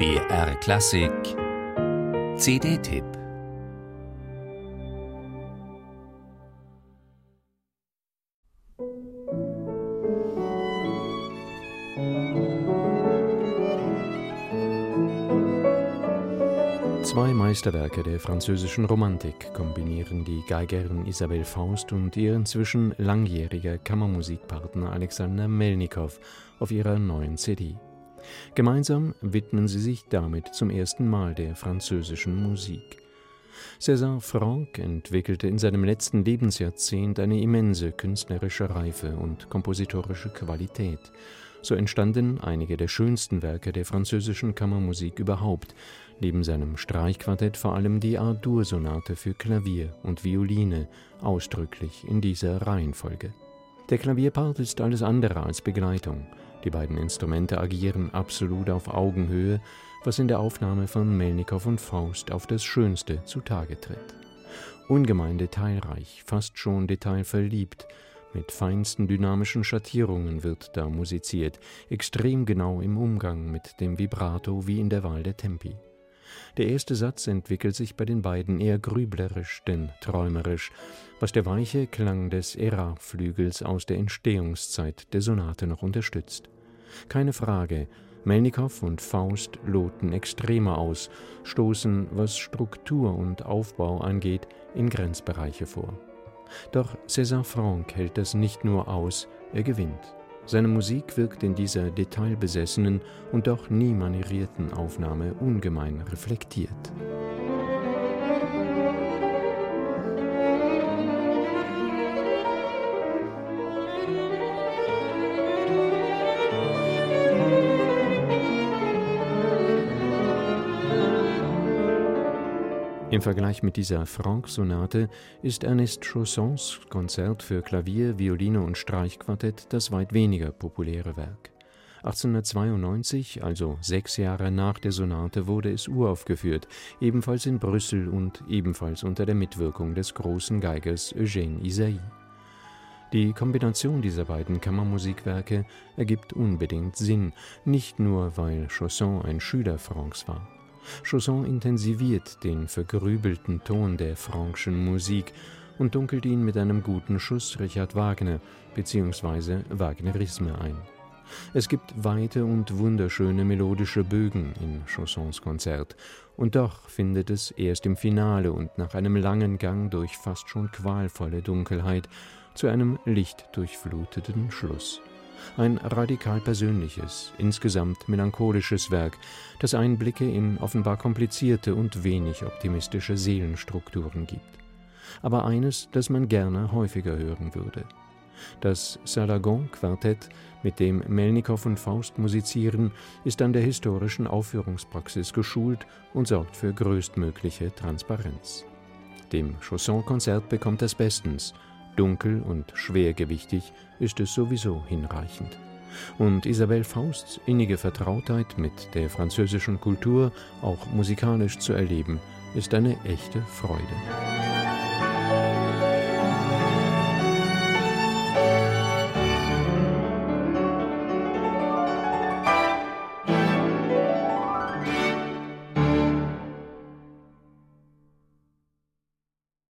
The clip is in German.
BR Klassik CD-Tipp Zwei Meisterwerke der französischen Romantik kombinieren die Geigerin Isabelle Faust und ihr inzwischen langjähriger Kammermusikpartner Alexander Melnikow auf ihrer neuen CD. Gemeinsam widmen sie sich damit zum ersten Mal der französischen Musik. César Franck entwickelte in seinem letzten Lebensjahrzehnt eine immense künstlerische Reife und kompositorische Qualität. So entstanden einige der schönsten Werke der französischen Kammermusik überhaupt, neben seinem Streichquartett vor allem die A-Dur-Sonate für Klavier und Violine, ausdrücklich in dieser Reihenfolge. Der Klavierpart ist alles andere als Begleitung. Die beiden Instrumente agieren absolut auf Augenhöhe, was in der Aufnahme von Melnikow und Faust auf das Schönste zutage tritt. Ungemein detailreich, fast schon detailverliebt, mit feinsten dynamischen Schattierungen wird da musiziert, extrem genau im Umgang mit dem Vibrato wie in der Wahl der Tempi. Der erste Satz entwickelt sich bei den beiden eher grüblerisch denn träumerisch, was der weiche Klang des Era-Flügels aus der Entstehungszeit der Sonate noch unterstützt. Keine Frage, Melnikow und Faust loten extremer aus, stoßen, was Struktur und Aufbau angeht, in Grenzbereiche vor. Doch César Franck hält das nicht nur aus, er gewinnt. Seine Musik wirkt in dieser detailbesessenen und doch nie manierierten Aufnahme ungemein reflektiert. Im Vergleich mit dieser Franck-Sonate ist Ernest Chaussons Konzert für Klavier, Violine und Streichquartett das weit weniger populäre Werk. 1892, also sechs Jahre nach der Sonate, wurde es uraufgeführt, ebenfalls in Brüssel und ebenfalls unter der Mitwirkung des großen Geigers Eugène Isaïe. Die Kombination dieser beiden Kammermusikwerke ergibt unbedingt Sinn, nicht nur weil Chausson ein Schüler Francs war. Chausson intensiviert den vergrübelten Ton der Frankschen Musik und dunkelt ihn mit einem guten Schuss Richard Wagner bzw. Wagnerisme ein. Es gibt weite und wunderschöne melodische Bögen in Chaussons Konzert, und doch findet es erst im Finale und nach einem langen Gang durch fast schon qualvolle Dunkelheit zu einem lichtdurchfluteten Schluss. Ein radikal persönliches, insgesamt melancholisches Werk, das Einblicke in offenbar komplizierte und wenig optimistische Seelenstrukturen gibt. Aber eines, das man gerne häufiger hören würde. Das Salagon-Quartett, mit dem Melnikow und Faust musizieren, ist an der historischen Aufführungspraxis geschult und sorgt für größtmögliche Transparenz. Dem Chausson-Konzert bekommt es bestens – Dunkel und schwergewichtig ist es sowieso hinreichend. Und Isabelle Fausts innige Vertrautheit mit der französischen Kultur auch musikalisch zu erleben, ist eine echte Freude.